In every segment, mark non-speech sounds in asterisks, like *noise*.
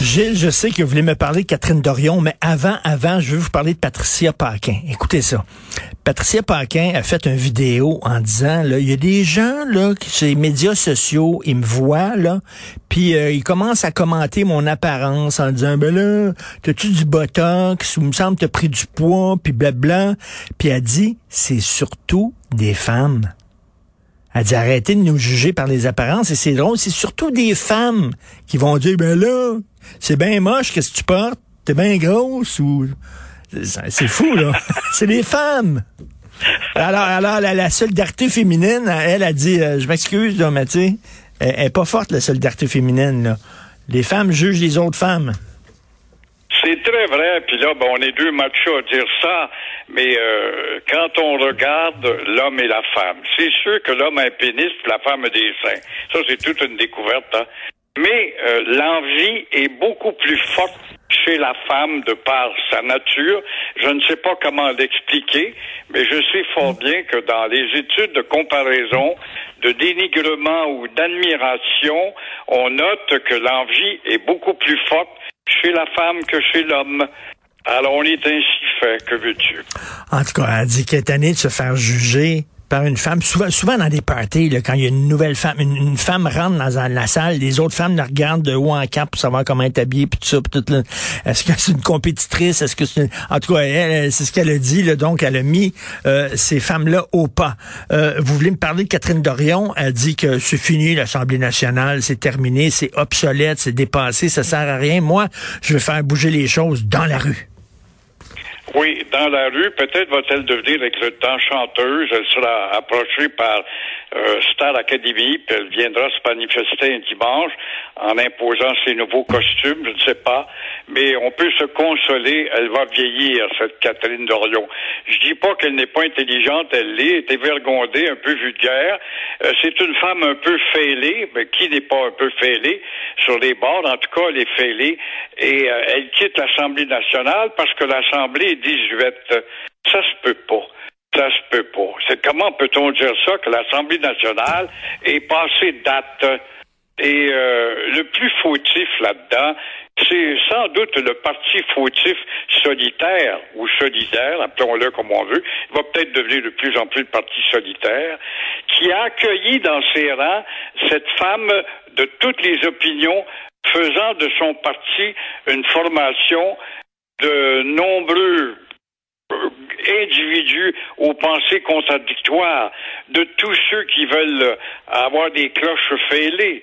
Gilles, je sais que vous voulez me parler de Catherine Dorion, mais avant, avant, je veux vous parler de Patricia Paquin. Écoutez ça. Patricia Paquin a fait une vidéo en disant, là, il y a des gens, là, qui, sur les médias sociaux, ils me voient, là, puis euh, ils commencent à commenter mon apparence en disant, ben là, t'as-tu du botox, ou me semble t'as pris du poids, puis blabla. Puis elle dit, c'est surtout des femmes. Elle dit arrêtez de nous juger par les apparences et c'est drôle, c'est surtout des femmes qui vont dire ben là, c'est bien moche, qu'est-ce que tu portes? T'es bien grosse ou c'est fou là. *laughs* c'est des femmes. Alors, alors la, solidarité féminine, elle a dit euh, je m'excuse mais tu sais, elle, elle est pas forte la solidarité féminine là. Les femmes jugent les autres femmes. Très vrai, puis là, ben, on est deux machos à dire ça, mais euh, quand on regarde l'homme et la femme, c'est sûr que l'homme a un pénis, la femme a des seins. Ça, c'est toute une découverte. Hein? Mais euh, l'envie est beaucoup plus forte la femme de par sa nature. Je ne sais pas comment l'expliquer, mais je sais fort bien que dans les études de comparaison, de dénigrement ou d'admiration, on note que l'envie est beaucoup plus forte chez la femme que chez l'homme. Alors on est ainsi fait, que veux-tu? En tout cas, elle dit qu'elle est tannée de se faire juger par une femme. Souvent, souvent dans des parties, là, quand il y a une nouvelle femme, une, femme rentre dans la, salle, les autres femmes la regardent de haut en cap pour savoir comment elle est habillée, puis tout ça, tout. Est-ce que c'est une compétitrice? Est-ce que c'est une... En tout cas, elle, c'est ce qu'elle a dit, donc elle a mis euh, ces femmes-là au pas. Euh, vous voulez me parler de Catherine Dorion? Elle dit que c'est fini, l'Assemblée nationale, c'est terminé, c'est obsolète, c'est dépassé, ça sert à rien. Moi, je vais faire bouger les choses dans la rue. Oui, dans la rue, peut-être va-t-elle devenir avec le temps chanteuse. Elle sera approchée par euh, Star Academy, puis elle viendra se manifester un dimanche en imposant ses nouveaux costumes, je ne sais pas. Mais on peut se consoler, elle va vieillir, cette Catherine Dorion. Je dis pas qu'elle n'est pas intelligente, elle l'est, est évergondée, un peu vulgaire. Euh, c'est une femme un peu fêlée, mais qui n'est pas un peu fêlée sur les bords, en tout cas, elle est fêlée. Et euh, elle quitte l'Assemblée nationale parce que l'Assemblée est 18. Ça se peut pas. Ça se peut pas. C'est comment peut-on dire ça que l'Assemblée nationale est passée date? Et euh, le plus fautif là-dedans, c'est sans doute le parti fautif solitaire ou solidaire, appelons-le comme on veut, il va peut-être devenir de plus en plus le parti solitaire, qui a accueilli dans ses rangs cette femme de toutes les opinions, faisant de son parti une formation de nombreux individus aux pensées contradictoires, de tous ceux qui veulent avoir des cloches fêlées.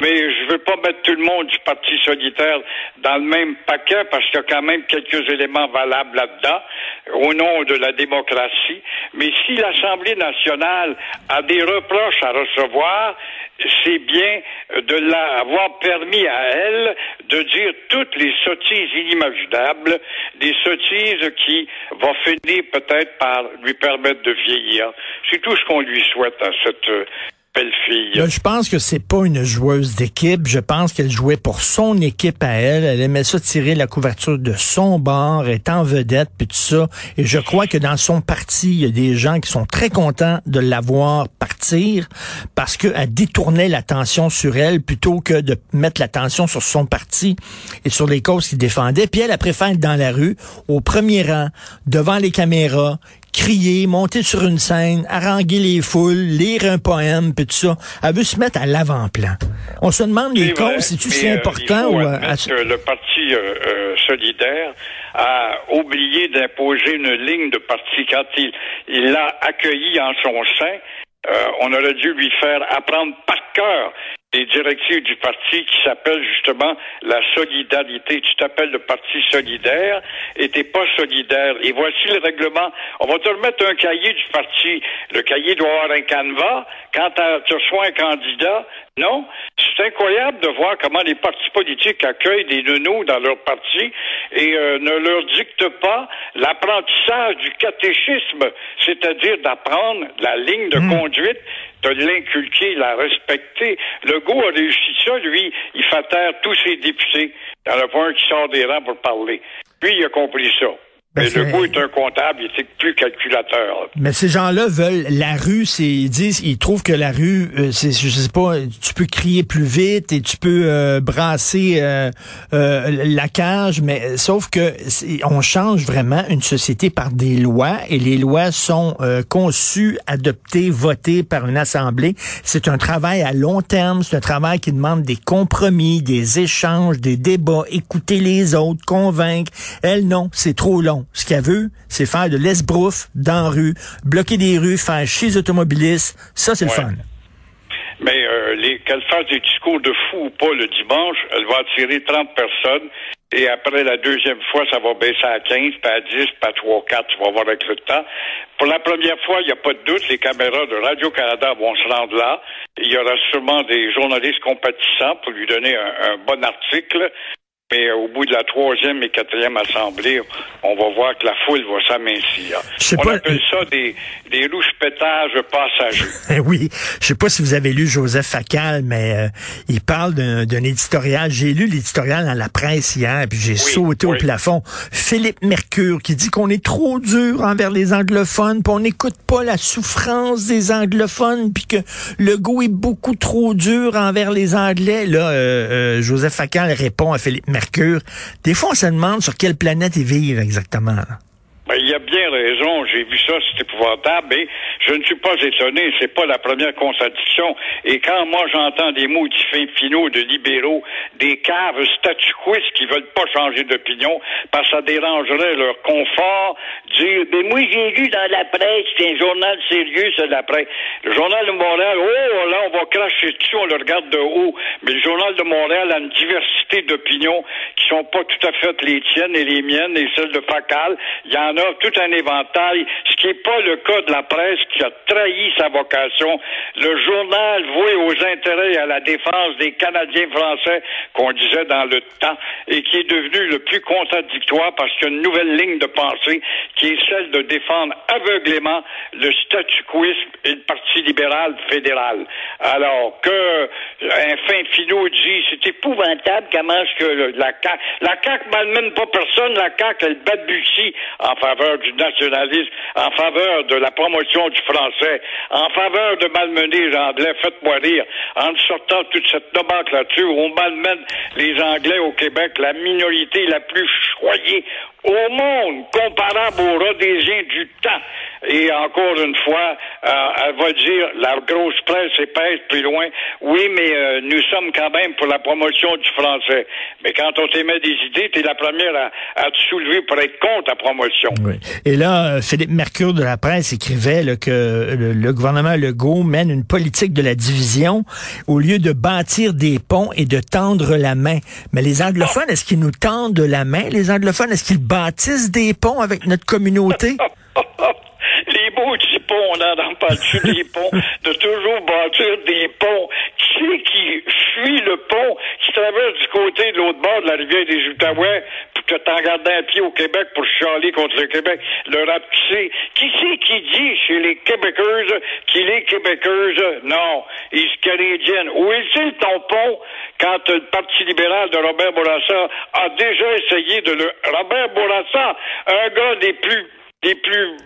Mais je veux pas mettre tout le monde du Parti solitaire dans le même paquet parce qu'il y a quand même quelques éléments valables là-dedans au nom de la démocratie. Mais si l'Assemblée nationale a des reproches à recevoir, c'est bien de l'avoir permis à elle de dire toutes les sottises inimaginables, des sottises qui vont finir peut-être par lui permettre de vieillir. C'est tout ce qu'on lui souhaite à cette je pense que c'est pas une joueuse d'équipe. Je pense qu'elle jouait pour son équipe à elle. Elle aimait ça tirer la couverture de son bord, être en vedette, puis tout ça. Et je crois que dans son parti, il y a des gens qui sont très contents de la voir partir parce qu'elle détournait l'attention sur elle plutôt que de mettre l'attention sur son parti et sur les causes qu'il défendait. Puis elle, elle préfère être dans la rue, au premier rang, devant les caméras, crier, monter sur une scène, haranguer les foules, lire un poème, puis tout ça. Elle veut se mettre à l'avant-plan. On se demande les causes, c'est-tu si euh, important il faut ou... admettre que le Parti euh, euh, solidaire a oublié d'imposer une ligne de parti quand il il l'a accueilli en son sein. on aurait dû lui faire apprendre par cœur les directives du parti qui s'appelle justement la solidarité. Tu t'appelles le Parti solidaire et t'es pas solidaire. Et voici le règlement. On va te remettre un cahier du parti. Le cahier doit avoir un canevas. Quand tu reçois un candidat, Non, c'est incroyable de voir comment les partis politiques accueillent des nounous dans leur parti et euh, ne leur dictent pas l'apprentissage du catéchisme, c'est-à-dire d'apprendre la ligne de conduite, de l'inculquer, la respecter. Legault a réussi ça, lui, il fait taire tous ses députés. Il n'y en a pas un qui sort des rangs pour parler. Lui, il a compris ça. Ben, Mais c'est- Legault est un comptable, il est plus calculateur. Mais ces gens-là veulent la rue, c'est ils disent ils trouvent que la rue euh, c'est je sais pas, tu peux crier plus vite et tu peux euh, brasser euh, euh, la cage mais sauf que on change vraiment une société par des lois et les lois sont euh, conçues, adoptées, votées par une assemblée. C'est un travail à long terme, c'est un travail qui demande des compromis, des échanges, des débats, écouter les autres, convaincre. Elle non, c'est trop long. Ce qu'elle veut, c'est faire de l'esbrouf dans la rue, bloquer des rues, faire chier les automobilistes. Ça, c'est Ouais. le fun. Mais euh, les- qu'elle fasse des discours de fou ou pas le dimanche, elle va attirer 30 personnes. Et après la deuxième fois, ça va baisser à 15, puis à 10, puis à 3, 4, tu vas voir avec le temps. Pour la première fois, il n'y a pas de doute, les caméras de Radio-Canada vont se rendre là. Il y aura sûrement des journalistes compatissants pour lui donner un, un bon article. Mais euh, au bout de la troisième et quatrième assemblée, on va voir que la foule va s'amincir. On pas- appelle ça des, des rouge-pétages passagers. *laughs* Eh oui, je sais pas si vous avez lu Joseph Facal, mais euh, il parle d'un éditorial. J'ai lu l'éditorial dans la presse hier, puis j'ai sauté au plafond. Philippe Mercure qui dit qu'on est trop dur envers les anglophones, puis on n'écoute pas la souffrance des anglophones, puis que le goût est beaucoup trop dur envers les Anglais. Là, euh, euh, Joseph Facal répond à Philippe Mercure. Des fois, on se demande sur quelle planète ils vivent exactement. Ben, il a bien raison. J'ai vu ça, c'est épouvantable. Mais je ne suis pas étonné. C'est pas la première contradiction. Et quand moi j'entends des mots finaux de libéraux, des caves statuquistes qui veulent pas changer d'opinion parce que ça dérangerait leur confort, dire, ben moi j'ai lu dans la presse, c'est un journal sérieux, c'est la presse. Le journal de Montréal, oh là, on va cracher dessus, on le regarde de haut. Mais le journal de Montréal a une diversité d'opinions qui sont pas tout à fait les tiennes et les miennes et celles de Facal. Il y en a tout un éventail, ce qui n'est pas le cas de la presse qui a trahi sa vocation. Le journal voué aux intérêts et à la défense des Canadiens français qu'on disait dans le temps et qui est devenu le plus contradictoire parce qu'il y a une nouvelle ligne de pensée qui est celle de défendre aveuglément le statu quoisme et le Parti libéral fédéral. Alors que un fin finot dit c'est épouvantable comment est-ce que la CAQ, la CAQ malmène pas personne, la CAQ elle balbutie en faveur du nationalisme, en faveur de la promotion du français, en faveur de malmener les Anglais, faites-moi rire, en sortant toute cette nomenclature où on malmène les Anglais au Québec, la minorité la plus choyée au monde, comparable aux Rhodésiens du temps. Et encore une fois, euh, elle va dire, la grosse presse épaisse plus loin, oui, mais euh, nous sommes quand même pour la promotion du français. Mais quand on t'émet des idées, t'es la première à, à te soulever pour être contre la promotion. Oui. Et là, euh, Philippe Mercure de la presse écrivait là, que le, le gouvernement Legault mène une politique de la division au lieu de bâtir des ponts et de tendre la main. Mais les anglophones, est-ce qu'ils nous tendent la main, les anglophones? Est-ce qu'ils bâtissent des ponts avec notre communauté? *laughs* les beaux petits ponts, on en entend dessus *laughs* des ponts, de toujours bâtir des ponts. Qui c'est qui fuit le pont, qui traverse du côté de l'autre bord de la rivière des Outaouais, que t'en gardes un pied au Québec pour chialer contre le Québec, le rap qui c'est? Qui dit chez les Québécoises qu'il est Québécoise? Non, il est canadienne. Où est-il ton pont quand le Parti libéral de Robert Bourassa a déjà essayé de le... Robert Bourassa, un gars des plus des plus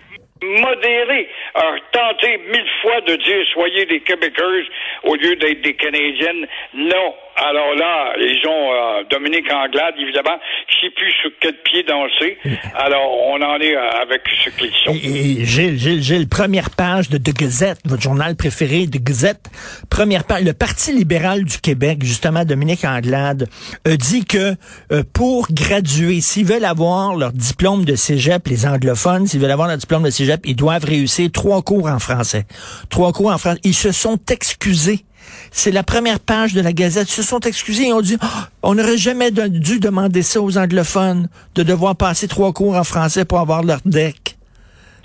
modérés a tenté mille fois de dire soyez des Québécoises au lieu d'être des Canadiennes? Non. Alors là, ils ont euh, Dominique Anglade, évidemment, qui sait plus sur quel pied danser. Alors, on en est euh, avec ce qu'ils sont. Et, Gilles, Gilles, Gilles, première page de The Gazette, votre journal préféré, The Gazette, première page, le Parti libéral du Québec, justement, Dominique Anglade, a dit que euh, pour graduer, s'ils veulent avoir leur diplôme de cégep, les anglophones, s'ils veulent avoir leur diplôme de cégep, ils doivent réussir trois cours en français. Trois cours en français. Ils se sont excusés. C'est la première page de la Gazette. Ils se sont excusés et ont dit, Ah, on n'aurait jamais dû demander ça aux anglophones, de devoir passer trois cours en français pour avoir leur deck.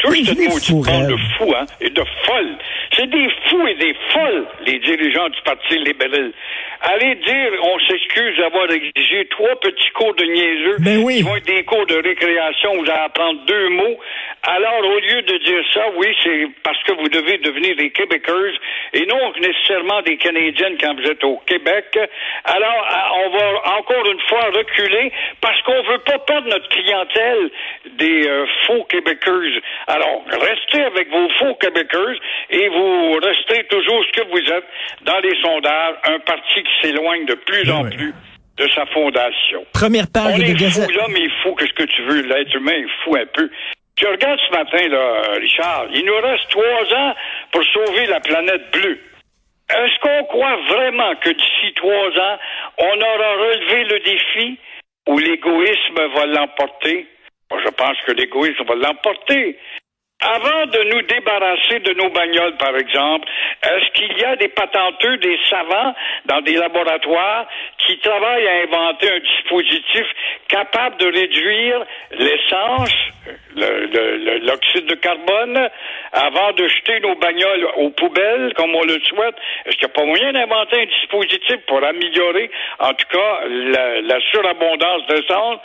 Maudite fou, bande de fous, hein, et de. C'est des fous et des folles, les dirigeants du Parti libéral. Allez dire, on s'excuse d'avoir exigé trois petits cours de niaiseux Ben oui. qui vont être des cours de récréation où vous allez apprendre deux mots. Alors, au lieu de dire ça, oui, c'est parce que vous devez devenir des Québécoises et non nécessairement des Canadiennes quand vous êtes au Québec. Alors, à- on va encore une fois reculer parce qu'on veut pas perdre notre clientèle des euh, faux Québécoises. Alors, restez avec vos faux Québécoises et vous restez toujours ce que vous êtes dans les sondages, un parti qui s'éloigne de plus en Ouais. plus de sa fondation. Première page On de est Gazette. fou, l'homme est fou, qu'est-ce que tu veux? L'être humain est fou un peu. Tu regardes ce matin, là, Richard, il nous reste trois ans pour sauver la planète bleue. Est-ce qu'on croit vraiment que d'ici trois ans, on aura relevé le défi ou l'égoïsme va l'emporter? Moi, je pense que l'égoïsme va l'emporter. Avant de nous débarrasser de nos bagnoles, par exemple, est-ce qu'il y a des patenteux, des savants dans des laboratoires qui travaillent à inventer un dispositif capable de réduire l'essence, le- le- le- l'oxyde de carbone, avant de jeter nos bagnoles aux poubelles, comme on le souhaite? Est-ce qu'il n'y a pas moyen d'inventer un dispositif pour améliorer, en tout cas, la, la surabondance d'essence?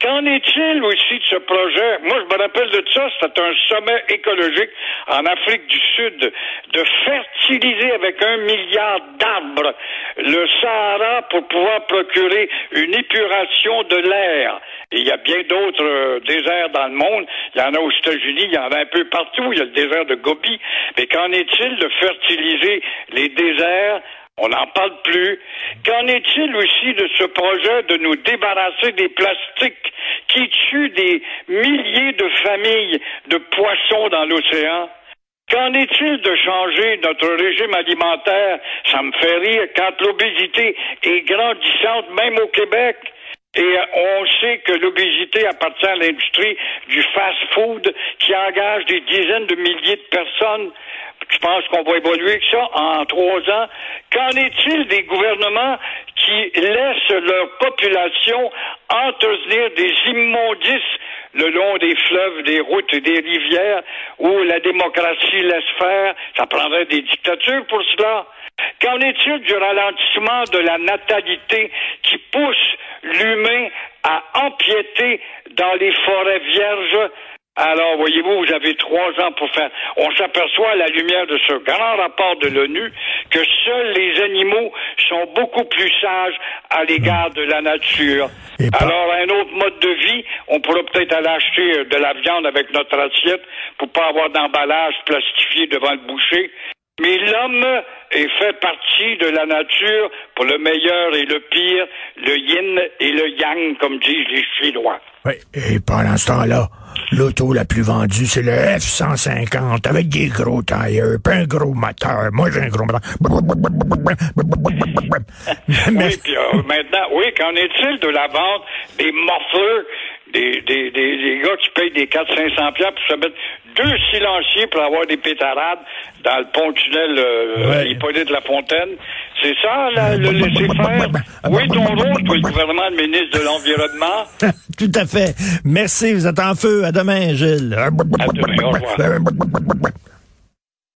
Qu'en est-il aussi de ce projet? Moi, je me rappelle de ça, c'était un sommet écologique en Afrique du Sud, de fertiliser avec un milliard d'arbres le Sahara pour pouvoir procurer une épuration de l'air. Il y a bien d'autres euh, déserts dans le monde. Il y en a aux États-Unis, il y en a un peu partout. Il y a le désert de Gobi. Mais qu'en est-il de fertiliser les déserts on n'en parle plus. Qu'en est-il aussi de ce projet de nous débarrasser des plastiques qui tuent des milliers de familles de poissons dans l'océan? Qu'en est-il de changer notre régime alimentaire? Ça me fait rire quand l'obésité est grandissante, même au Québec. Et euh, on sait que l'obésité appartient à l'industrie du fast-food qui engage des dizaines de milliers de personnes. Je pense qu'on va évoluer avec ça en trois ans. Qu'en est-il des gouvernements qui laissent leur population entretenir des immondices le long des fleuves, des routes et des rivières où la démocratie laisse faire? Ça prendrait des dictatures pour cela. Qu'en est-il du ralentissement de la natalité qui pousse l'humain à empiéter dans les forêts vierges alors, voyez-vous, vous avez trois ans pour faire. On s'aperçoit à la lumière de ce grand rapport de l'ONU que seuls les animaux sont beaucoup plus sages à l'égard de la nature. Et Alors, un autre mode de vie, on pourrait peut-être aller acheter de la viande avec notre assiette pour pas avoir d'emballage plastifié devant le boucher. Mais l'homme est fait partie de la nature pour le meilleur et le pire, le yin et le yang, comme disent les Chinois. Oui, et pendant ce temps-là, l'auto la plus vendue, c'est le F-150 avec des gros tailleurs, puis un gros moteur. Moi, j'ai un gros moteur. *laughs* Oui, puis euh, maintenant, oui, qu'en est-il de la vente des morfleurs, des, des, des, des gars qui payent des 400-500 piastres pour se mettre deux silenciers pour avoir des pétarades dans le pont-tunnel euh, Ouais. Hippolyte Lafontaine? C'est ça, le laisser-faire? Oui, ton rôle, toi, le gouvernement, le ministre de l'Environnement? *laughs* Tout à fait. Merci, vous êtes en feu. À demain, Gilles. À demain, au revoir. *laughs*